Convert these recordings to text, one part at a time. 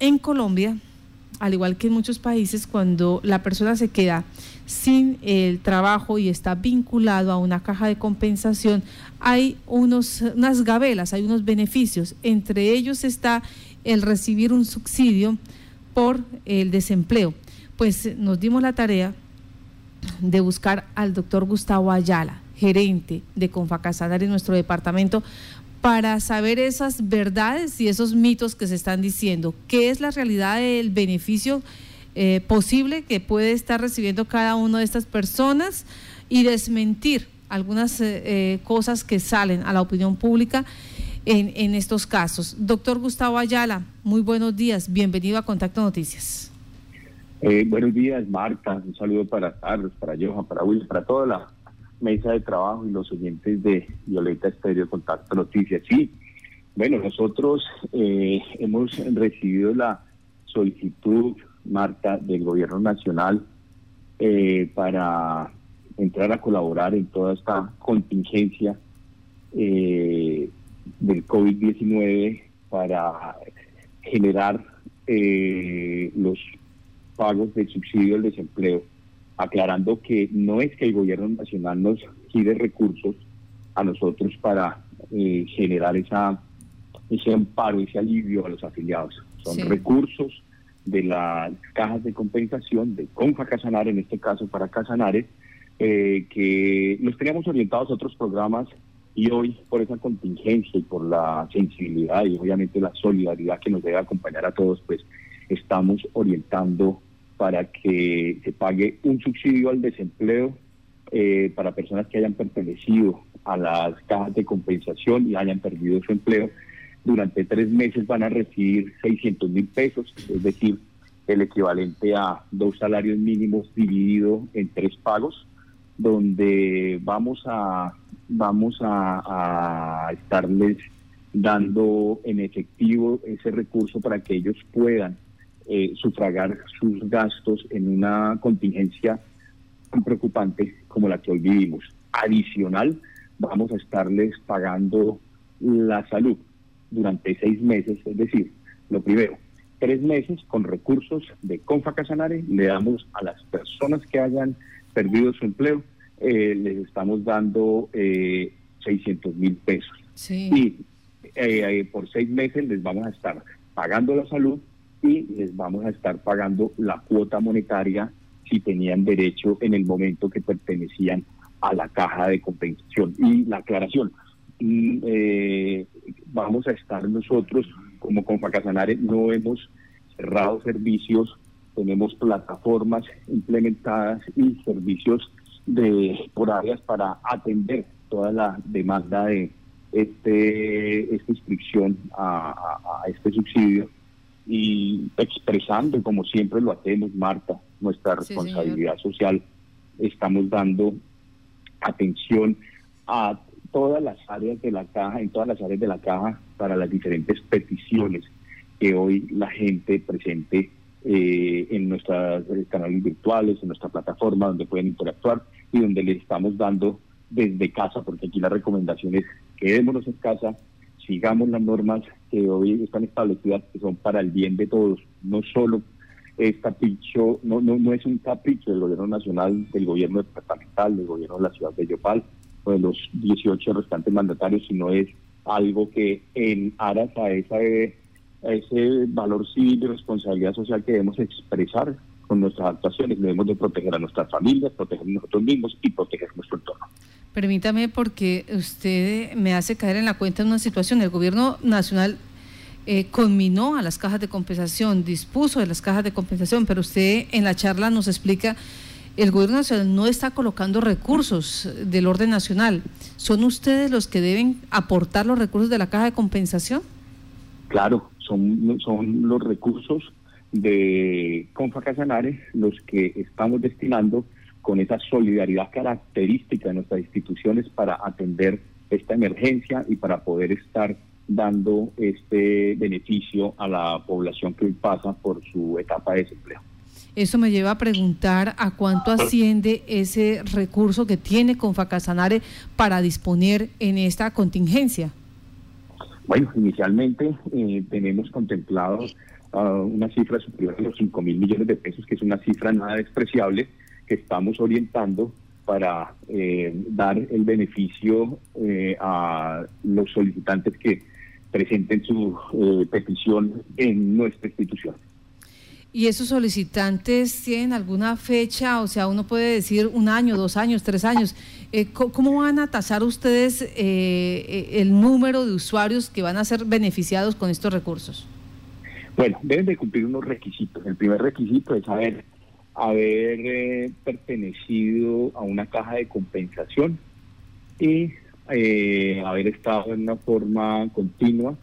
en Colombia, al igual que en muchos países, cuando la persona se queda sin el trabajo y está vinculado a una caja de compensación, hay unos, unas gabelas, hay unos beneficios. Entre ellos está el recibir un subsidio por el desempleo. Pues nos dimos la tarea de buscar al doctor Gustavo Ayala, gerente de Confacasanar en nuestro departamento, para saber esas verdades y esos mitos que se están diciendo. ¿Qué es la realidad del beneficio eh, posible que puede estar recibiendo cada una de estas personas y desmentir algunas eh, eh, cosas que salen a la opinión pública en, estos casos? Doctor Gustavo Ayala, muy buenos días. Bienvenido a Contacto Noticias. buenos días, Marta. Un saludo para Carlos, para Johan, para Will, para toda la mesa de trabajo y los oyentes de Violeta Estéreo Contacto Noticias. Sí, bueno, nosotros eh, hemos recibido la solicitud, Marta, del Gobierno Nacional eh, para entrar a colaborar en toda esta contingencia eh, del COVID-19 para generar los pagos del subsidio del desempleo aclarando que no es que el gobierno nacional nos gire recursos a nosotros para eh, generar esa ese amparo, ese alivio a los afiliados. Son recursos de las cajas de compensación de Confa Casanare, en este caso para Casanare, eh, que los teníamos orientados a otros programas y hoy por esa contingencia y por la sensibilidad y obviamente la solidaridad que nos debe acompañar a todos, pues estamos orientando para que se pague un subsidio al desempleo eh, para personas que hayan pertenecido a las cajas de compensación y hayan perdido su empleo. Durante tres meses van a recibir 600 mil pesos, es decir, el equivalente a dos salarios mínimos dividido en tres pagos, donde vamos a vamos a, a estarles dando en efectivo ese recurso para que ellos puedan eh, sufragar sus gastos en una contingencia tan preocupante como la que hoy vivimos. Adicional, vamos a estarles pagando la salud durante seis meses, es decir, lo primero, tres meses con recursos de Confa Casanare, le damos a las personas que hayan perdido su empleo, eh, les estamos dando eh, 600 mil pesos. Y eh, por seis meses les vamos a estar pagando la salud y les vamos a estar pagando la cuota monetaria si tenían derecho en el momento que pertenecían a la caja de compensación. Y la aclaración, mm, eh, vamos a estar nosotros como Confacasanare, no hemos cerrado servicios, tenemos plataformas implementadas y servicios de por áreas para atender toda la demanda de este esta inscripción a este subsidio y expresando, como siempre lo hacemos, Marta, nuestra responsabilidad social, estamos dando atención a todas las áreas de la caja, en todas las áreas de la caja, para las diferentes peticiones que hoy la gente presente eh, en nuestros canales virtuales, en nuestra plataforma, donde pueden interactuar y donde les estamos dando desde casa, porque aquí la recomendación es quedémonos en casa, sigamos las normas que hoy están establecidas, que son para el bien de todos, no solo es capricho, no, no, no es un capricho del gobierno nacional, del gobierno departamental, del gobierno de la ciudad de Yopal, o de los 18 restantes mandatarios, sino es algo que en aras a, esa, a ese valor civil y responsabilidad social que debemos expresar con nuestras actuaciones, debemos de proteger a nuestras familias, proteger a nosotros mismos y proteger nuestro entorno. Permítame porque usted me hace caer en la cuenta de una situación. El gobierno nacional eh, conminó a las cajas de compensación, dispuso de las cajas de compensación, pero usted en la charla nos explica, el gobierno nacional no está colocando recursos del orden nacional. ¿Son ustedes los que deben aportar los recursos de la caja de compensación? Claro, son, son los recursos de Confa los que estamos destinando con esa solidaridad característica de nuestras instituciones para atender esta emergencia y para poder estar dando este beneficio a la población que hoy pasa por su etapa de desempleo. Eso me lleva a preguntar a cuánto asciende ese recurso que tiene Confacasanare para disponer en esta contingencia. Bueno, inicialmente eh, tenemos contemplado una cifra superior a los 5 mil millones de pesos, que es una cifra nada despreciable que estamos orientando para eh, dar el beneficio eh, a los solicitantes que presenten su eh, petición en nuestra institución. ¿Y esos solicitantes tienen alguna fecha? O sea, uno puede decir un año, dos años, tres años. ¿Cómo van a tasar ustedes el número de usuarios que van a ser beneficiados con estos recursos? Bueno, deben de cumplir unos requisitos. El primer requisito es haber, haber eh, pertenecido a una caja de compensación y eh, haber estado en una forma continua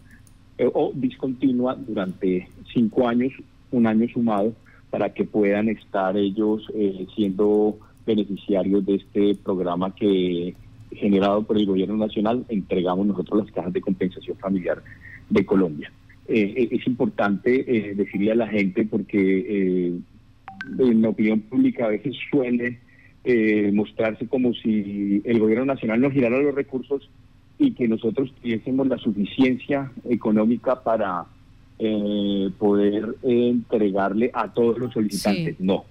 eh, o discontinua durante cinco años, un año sumado, para que puedan estar ellos siendo beneficiarios de este programa que generado por el gobierno nacional entregamos nosotros las cajas de compensación familiar de Colombia. Eh, es importante eh, decirle a la gente porque eh, en la opinión pública a veces suele mostrarse como si el gobierno nacional nos girara los recursos y que nosotros tuviésemos la suficiencia económica para poder entregarle a todos los solicitantes. No,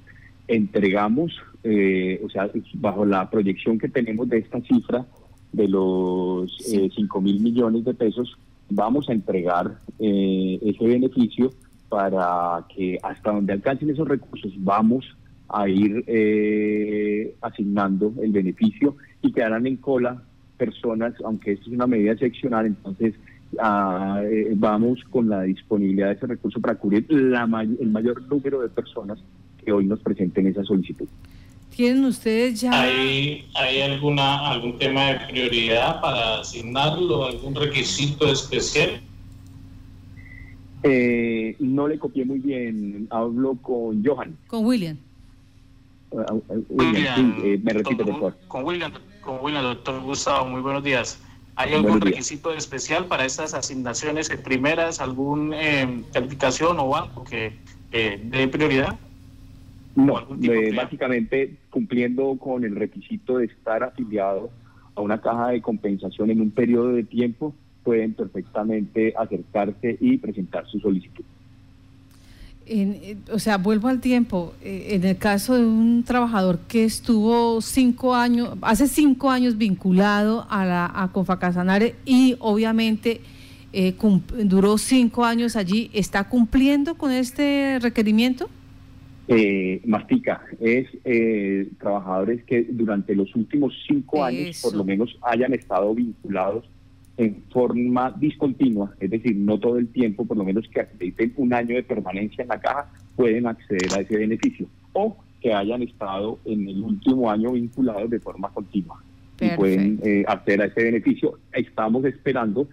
entregamos, o sea, bajo la proyección que tenemos de esta cifra de los 5 mil millones de pesos, vamos a entregar eh, ese beneficio para que hasta donde alcancen esos recursos vamos a ir eh, asignando el beneficio y quedarán en cola personas, aunque esto es una medida excepcional, entonces ah, eh, vamos con la disponibilidad de ese recurso para cubrir la el mayor número de personas que hoy nos presenten esa solicitud. ¿Tienen ustedes ya...? ¿Hay, ¿Hay alguna algún tema de prioridad para asignarlo, algún requisito especial? Eh, no le copié muy bien, hablo con Johan. Con William. Uh, William, eh, me repite, por favor. Con William, con William, doctor Gustavo, muy buenos días. ¿Hay algún requisito especial para estas asignaciones primeras, algún eh, calificación o banco que dé prioridad? No, eh, básicamente cumpliendo con el requisito de estar afiliado a una caja de compensación en un periodo de tiempo, pueden perfectamente acercarse y presentar su solicitud. Eh, o sea, vuelvo al tiempo. Eh, en el caso de un trabajador que estuvo cinco años, hace cinco años vinculado a la a Confacasanare y obviamente duró cinco años allí, ¿está cumpliendo con este requerimiento? eh, mastica es eh, trabajadores que durante los últimos cinco años por lo menos hayan estado vinculados en forma discontinua, es decir, no todo el tiempo, por lo menos que acrediten un año de permanencia en la caja, pueden acceder a ese beneficio, o que hayan estado en el último año vinculados de forma continua y pueden eh, acceder a ese beneficio. Estamos esperando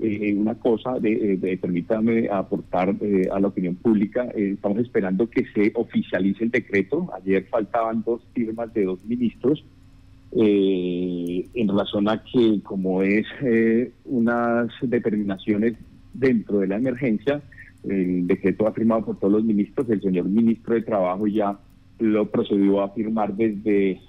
eh, una cosa, de, eh, permítame aportar eh, a la opinión pública, estamos esperando que se oficialice el decreto. Ayer faltaban dos firmas de dos ministros en relación a que como es unas determinaciones dentro de la emergencia, el decreto ha firmado por todos los ministros, el señor ministro de Trabajo ya lo procedió a firmar desde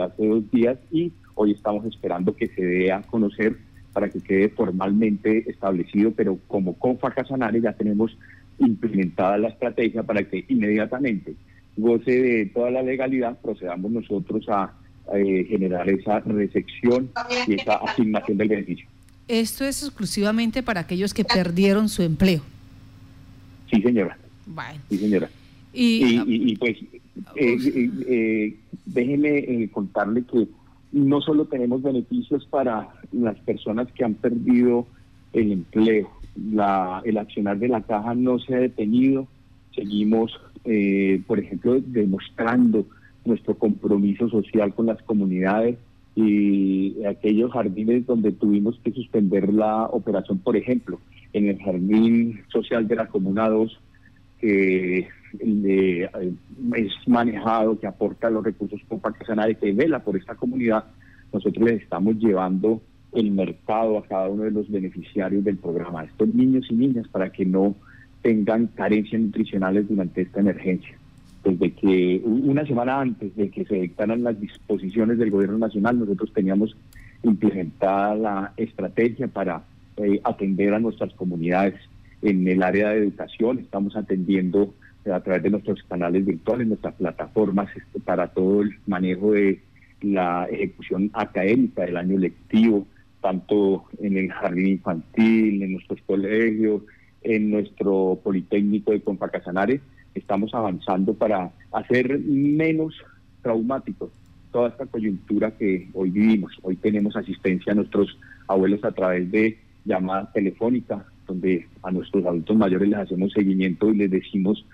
hace dos días y hoy estamos esperando que se dé a conocer para que quede formalmente establecido, pero como Confa Casanare ya tenemos implementada la estrategia para que inmediatamente goce de toda la legalidad, procedamos nosotros a eh, generar esa recepción y esa asignación del beneficio. Esto es exclusivamente para aquellos que perdieron su empleo. Sí, señora. Sí, señora. Y, pues, eh, eh, déjeme contarle que no solo tenemos beneficios para las personas que han perdido el empleo, la, el accionar de la caja no se ha detenido, seguimos, eh, por ejemplo, demostrando nuestro compromiso social con las comunidades y aquellos jardines donde tuvimos que suspender la operación, por ejemplo, en el jardín social de la Comuna 2, que eh, es manejado, que aporta los recursos y que vela por esta comunidad, nosotros les estamos llevando el mercado a cada uno de los beneficiarios del programa, estos niños y niñas, para que no tengan carencias nutricionales durante esta emergencia. Desde que una semana antes de que se dictaran las disposiciones del gobierno nacional, nosotros teníamos implementada la estrategia para eh, atender a nuestras comunidades en el área de educación, estamos atendiendo a través de nuestros canales virtuales, nuestras plataformas este, para todo el manejo de la ejecución académica del año lectivo, tanto en el jardín infantil, en nuestros colegios, en nuestro Politécnico de Confacasanare. Estamos avanzando para hacer menos traumáticos toda esta coyuntura que hoy vivimos. Hoy tenemos asistencia a nuestros abuelos a través de llamada telefónica, donde a nuestros adultos mayores les hacemos seguimiento y les decimos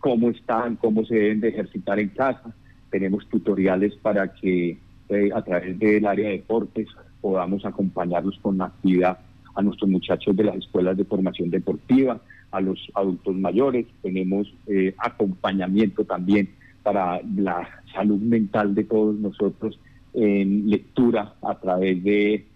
cómo están, cómo se deben de ejercitar en casa. Tenemos tutoriales para que eh, a través del área de deportes podamos acompañarlos con actividad a nuestros muchachos de las escuelas de formación deportiva, a los adultos mayores. Tenemos eh, acompañamiento también para la salud mental de todos nosotros en lectura a través de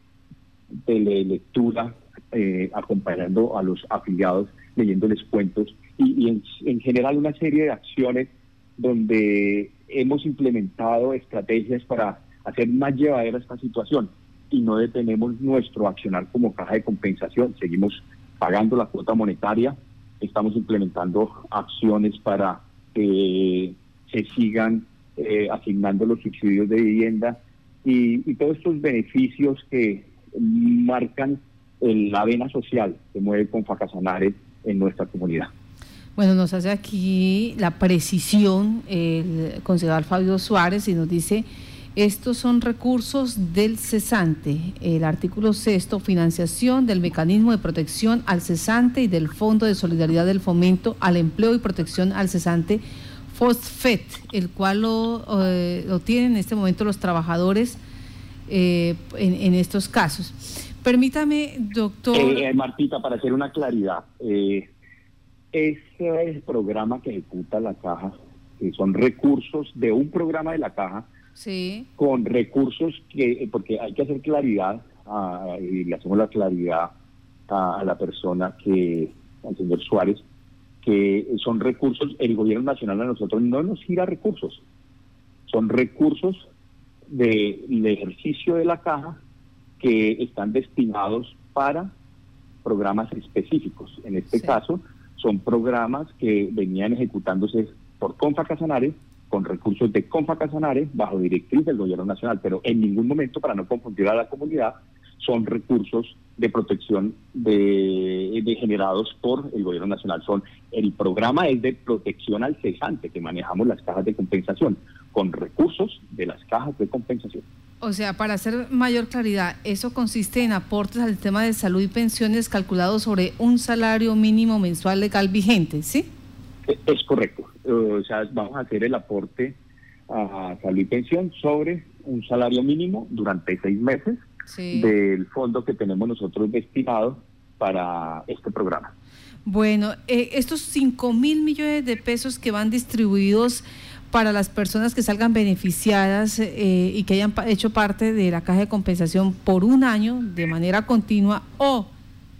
telelectura, eh, acompañando a los afiliados, leyéndoles cuentos y, en, en, general una serie de acciones donde hemos implementado estrategias para hacer más llevadera esta situación y no detenemos nuestro accionar como caja de compensación, seguimos pagando la cuota monetaria, estamos implementando acciones para que se sigan eh, asignando los subsidios de vivienda y, y todos estos beneficios que marcan la vena social que mueve con Facasanare en nuestra comunidad. Bueno, nos hace aquí la precisión el concejal Fabio Suárez y nos dice, estos son recursos del cesante, el artículo sexto, financiación del mecanismo de protección al cesante y del Fondo de Solidaridad del Fomento al Empleo y Protección al Cesante, FOSFET, el cual lo, eh, lo tienen en este momento los trabajadores eh, en, estos casos. Permítame, doctor. Eh, Martita, para hacer una claridad, eh, ese es el programa que ejecuta la caja, son recursos de un programa de la caja, sí. con recursos que, porque hay que hacer claridad, y le hacemos la claridad a, a la persona que, al señor Suárez, que son recursos, el gobierno nacional a nosotros no nos gira recursos, son recursos del ejercicio de la caja que están destinados para programas específicos. En este caso, son programas que venían ejecutándose por Confa Casanare, con recursos de Confa Casanare, bajo directriz del gobierno nacional, pero en ningún momento, para no confundir a la comunidad, son recursos de protección de, de, generados por el gobierno nacional. Son el programa es de protección al cesante que manejamos las cajas de compensación con recursos de las cajas de compensación. O sea, para hacer mayor claridad, eso consiste en aportes al sistema de salud y pensiones calculados sobre un salario mínimo mensual legal vigente, ¿sí? E, es correcto. O sea, vamos a hacer el aporte a salud y pensión sobre un salario mínimo durante seis meses del fondo que tenemos nosotros destinado para este programa. Bueno, eh, estos 5 mil millones de pesos que van distribuidos para las personas que salgan beneficiadas eh, y que hayan hecho parte de la caja de compensación por un año de manera continua o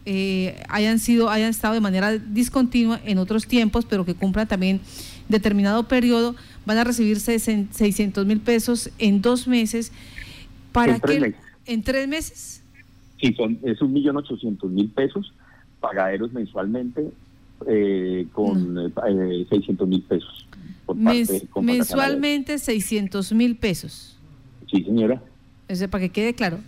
eh, hayan sido hayan estado de manera discontinua en otros tiempos, pero que cumplan también determinado periodo, van a recibir 600 mil pesos en dos meses. ¿Para que ¿En tres meses? Sí, son, es un millón ochocientos mil pesos pagaderos mensualmente eh, con eh, 600 mil pesos. mensualmente 600 mil pesos. Sí, señora. Eso para que quede claro.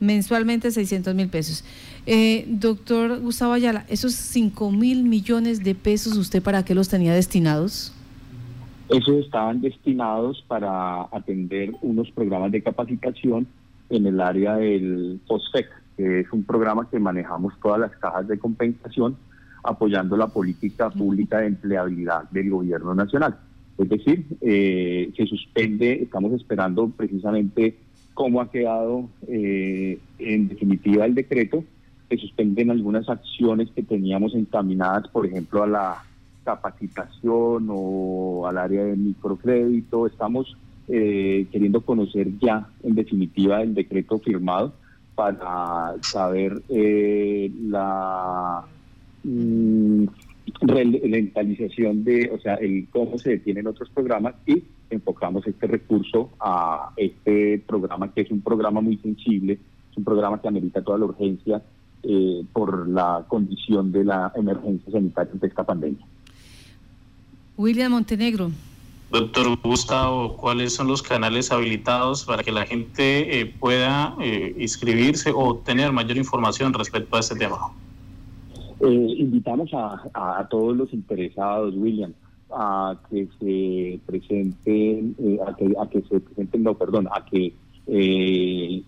Mensualmente 600 mil pesos. Eh, doctor Gustavo Ayala, esos 5 mil millones de pesos, ¿usted para qué los tenía destinados? Esos estaban destinados para atender unos programas de capacitación en el área del POSFEC, que es un programa que manejamos todas las cajas de compensación apoyando la política pública de empleabilidad del gobierno nacional. Es decir, eh, se suspende, estamos esperando precisamente cómo ha quedado eh, en definitiva el decreto, se suspenden algunas acciones que teníamos encaminadas, por ejemplo, a la capacitación o al área de microcrédito. Estamos eh, queriendo conocer ya en definitiva el decreto firmado para saber eh, la mm, de, o sea, el cómo se detienen otros programas y enfocamos este recurso a este programa que es un programa muy sensible, es un programa que amerita toda la urgencia eh, por la condición de la emergencia sanitaria de esta pandemia. William Montenegro. Doctor Gustavo, ¿cuáles son los canales habilitados para que la gente eh, pueda eh, inscribirse o tener mayor información respecto a este tema? Eh, invitamos a, todos los interesados, William, a que se presenten, a, que, a que se presenten, no, perdón, a que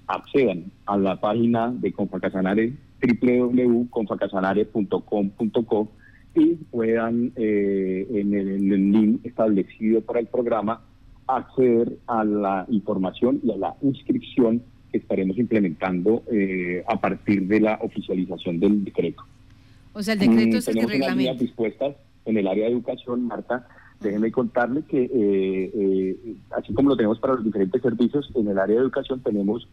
accedan a la página de Confacasanare, www.confacasanare.com.co y puedan eh, en, el, link establecido para el programa acceder a la información y a la inscripción que estaremos implementando eh, a partir de la oficialización del decreto. O sea, el decreto es el que reglamenta. dispuestas en el área de educación, Marta. Déjenme contarle que, eh, así como lo tenemos para los diferentes servicios, en el área de educación tenemos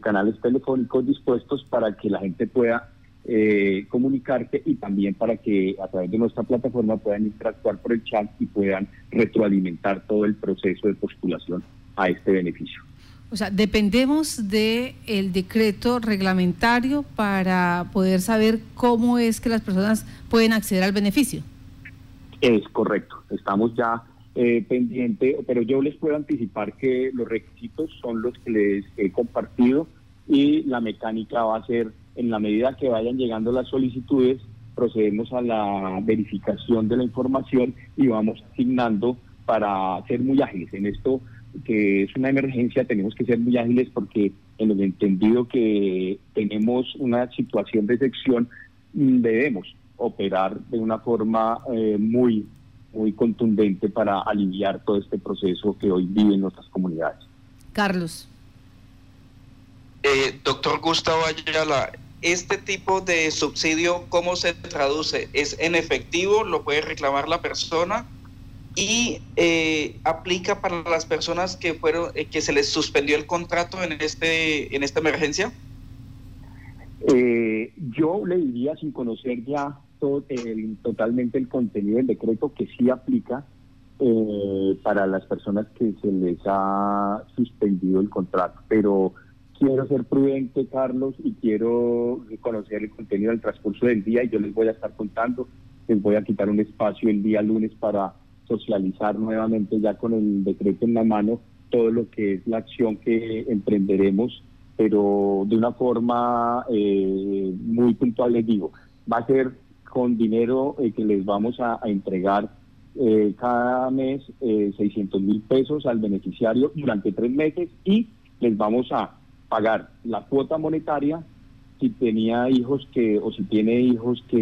canales telefónicos dispuestos para que la gente pueda eh, comunicarse y también para que a través de nuestra plataforma puedan interactuar por el chat y puedan retroalimentar todo el proceso de postulación a este beneficio. O sea, dependemos del el decreto reglamentario para poder saber cómo es que las personas pueden acceder al beneficio. Es correcto, estamos ya eh, pendientes, pero yo les puedo anticipar que los requisitos son los que les he compartido y la mecánica va a ser en la medida que vayan llegando las solicitudes, procedemos a la verificación de la información y vamos asignando para ser muy ágiles. En esto que es una emergencia tenemos que ser muy ágiles porque en el entendido que tenemos una situación de sección mm, debemos operar de una forma eh, muy muy contundente para aliviar todo este proceso que hoy viven nuestras comunidades. Carlos. Eh, doctor Gustavo Ayala, este tipo de subsidio, ¿cómo se traduce? ¿Es en efectivo? ¿Lo puede reclamar la persona? ¿Y eh, aplica para las personas que, fueron, eh, que se les suspendió el contrato en, este, en esta emergencia? Eh, yo le diría, sin conocer ya todo totalmente el contenido del decreto, que sí aplica para las personas que se les ha suspendido el contrato, pero quiero ser prudente, Carlos, y quiero conocer el contenido del transcurso del día y yo les voy a estar contando. Les voy a quitar un espacio el día lunes para socializar nuevamente ya con el decreto en la mano todo lo que es la acción que emprenderemos, pero de una forma eh, muy puntual les digo, va a ser con dinero eh, que les vamos a, entregar eh, cada mes 600 mil pesos al beneficiario durante tres meses y les vamos a pagar la cuota monetaria si tenía hijos que o si tiene hijos que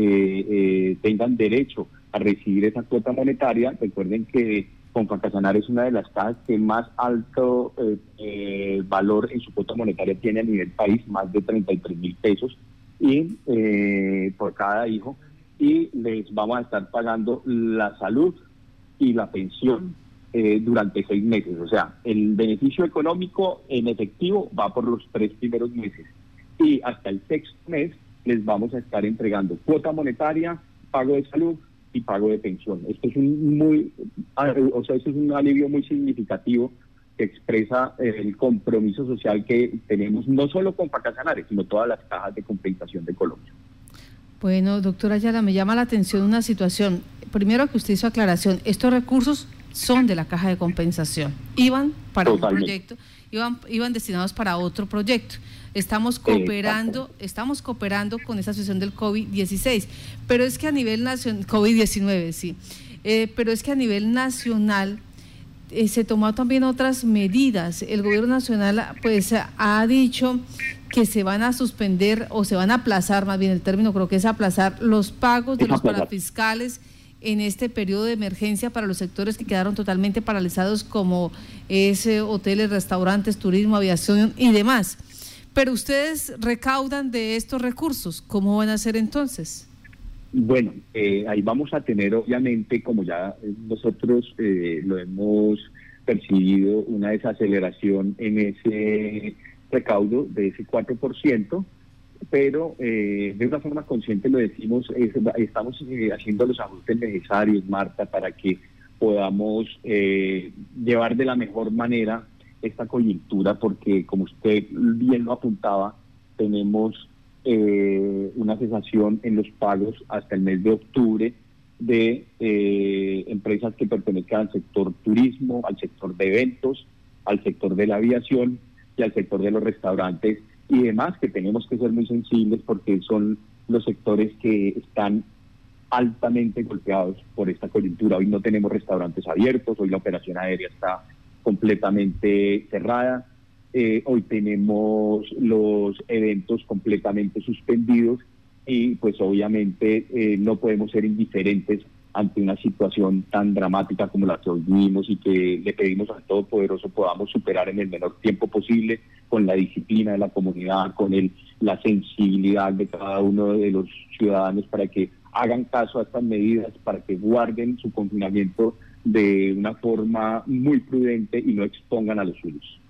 eh, tengan derecho a recibir esa cuota monetaria. Recuerden que Confacasanar es una de las cajas que más alto eh, eh, valor en su cuota monetaria tiene a nivel país, más de 33 mil pesos y por cada hijo. Y les vamos a estar pagando la salud y la pensión eh, durante seis meses. O sea, el beneficio económico en efectivo va por los tres primeros meses. Y hasta el sexto mes les vamos a estar entregando cuota monetaria, pago de salud y pago de pensión. Esto es un muy, o sea, esto es un alivio muy significativo que expresa el compromiso social que tenemos no solo con Pacasanares, sino todas las cajas de compensación de Colombia. Bueno, doctora Ayala, me llama la atención una situación. Primero que usted hizo aclaración, estos recursos son de la caja de compensación. Iban para un proyecto, iban, iban destinados para otro proyecto. Estamos cooperando, estamos cooperando con esa situación del COVID-16, pero es que a nivel nacional, COVID-19, sí, eh, pero es que a nivel nacional eh, se tomó también otras medidas. El gobierno nacional pues ha dicho que se van a suspender o se van a aplazar, más bien el término creo que es aplazar los pagos de los parafiscales en este periodo de emergencia para los sectores que quedaron totalmente paralizados como es eh, hoteles, restaurantes, turismo, aviación y demás. Pero ustedes recaudan de estos recursos, ¿cómo van a hacer entonces? Bueno, eh, ahí vamos a tener obviamente, como ya nosotros eh, lo hemos percibido, una desaceleración en ese recaudo de ese 4%, pero eh, de una forma consciente lo decimos, estamos eh, haciendo los ajustes necesarios, Marta, para que podamos eh, llevar de la mejor manera esta coyuntura, porque como usted bien lo apuntaba, tenemos eh, una cesación en los pagos hasta el mes de octubre de eh, empresas que pertenezcan al sector turismo, al sector de eventos, al sector de la aviación y al sector de los restaurantes y demás, que tenemos que ser muy sensibles porque son los sectores que están altamente golpeados por esta coyuntura. Hoy no tenemos restaurantes abiertos, hoy la operación aérea está completamente cerrada, eh, hoy tenemos los eventos completamente suspendidos y pues obviamente eh, no podemos ser indiferentes ante una situación tan dramática como la que hoy vivimos y que le pedimos al Todopoderoso podamos superar en el menor tiempo posible con la disciplina de la comunidad, con el, la sensibilidad de cada uno de los ciudadanos para que hagan caso a estas medidas, para que guarden su confinamiento de una forma muy prudente y no expongan a los suyos.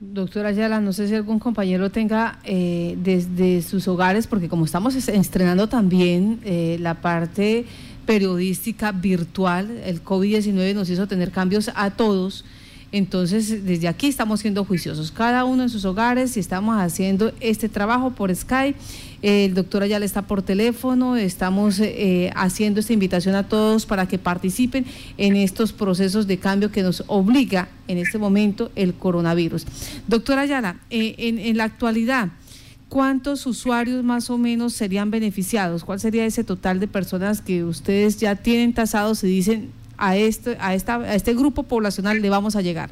Doctora Ayala, no sé si algún compañero tenga eh, desde sus hogares, porque como estamos estrenando también eh, la parte periodística virtual, el COVID-19 nos hizo tener cambios a todos. Entonces, desde aquí estamos siendo juiciosos, cada uno en sus hogares y estamos haciendo este trabajo por Skype. El doctor Ayala está por teléfono, estamos eh, haciendo esta invitación a todos para que participen en estos procesos de cambio que nos obliga en este momento el coronavirus. Doctora Ayala, eh, en, en la actualidad, ¿cuántos usuarios más o menos serían beneficiados? ¿Cuál sería ese total de personas que ustedes ya tienen tasados y dicen a este, a esta, a este grupo poblacional le vamos a llegar?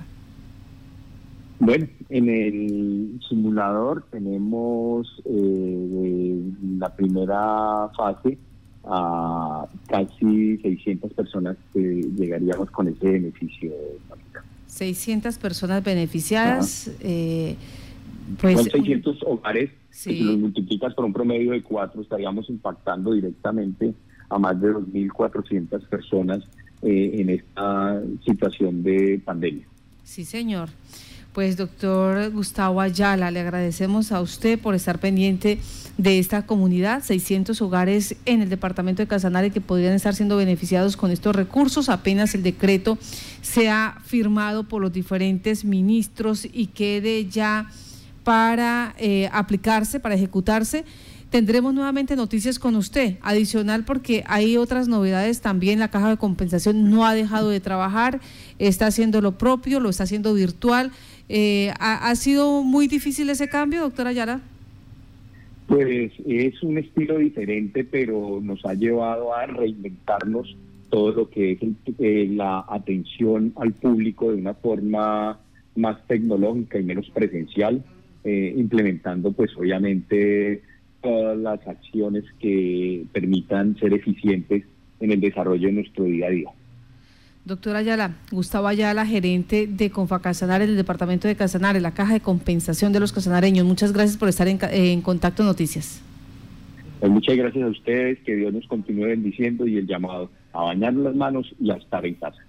Bueno, en el simulador tenemos eh, la primera fase a casi 600 personas que llegaríamos con ese beneficio. 600 personas beneficiadas. Eh, pues, Son 600 hogares. Si los multiplicas por un promedio de cuatro, estaríamos impactando directamente a más de 2.400 personas eh, en esta situación de pandemia. Sí, señor. Pues doctor Gustavo Ayala, le agradecemos a usted por estar pendiente de esta comunidad, 600 hogares en el departamento de Casanare que podrían estar siendo beneficiados con estos recursos. Apenas el decreto sea firmado por los diferentes ministros y quede ya para eh, aplicarse, para ejecutarse tendremos nuevamente noticias con usted, adicional porque hay otras novedades también, la caja de compensación no ha dejado de trabajar, está haciendo lo propio, lo está haciendo virtual. Eh, ¿ha, sido muy difícil ese cambio, doctora Yara? Pues es un estilo diferente, pero nos ha llevado a reinventarnos todo lo que es eh, la atención al público de una forma más tecnológica y menos presencial, eh, implementando pues obviamente todas las acciones que permitan ser eficientes en el desarrollo de nuestro día a día. Doctora Ayala, Gustavo Ayala, gerente de Confacasanares del Departamento de Casanares, la Caja de Compensación de los Casanareños. Muchas gracias por estar en, Contacto Noticias. Pues muchas gracias a ustedes, que Dios nos continúe bendiciendo y el llamado a bañar las manos y a estar en casa.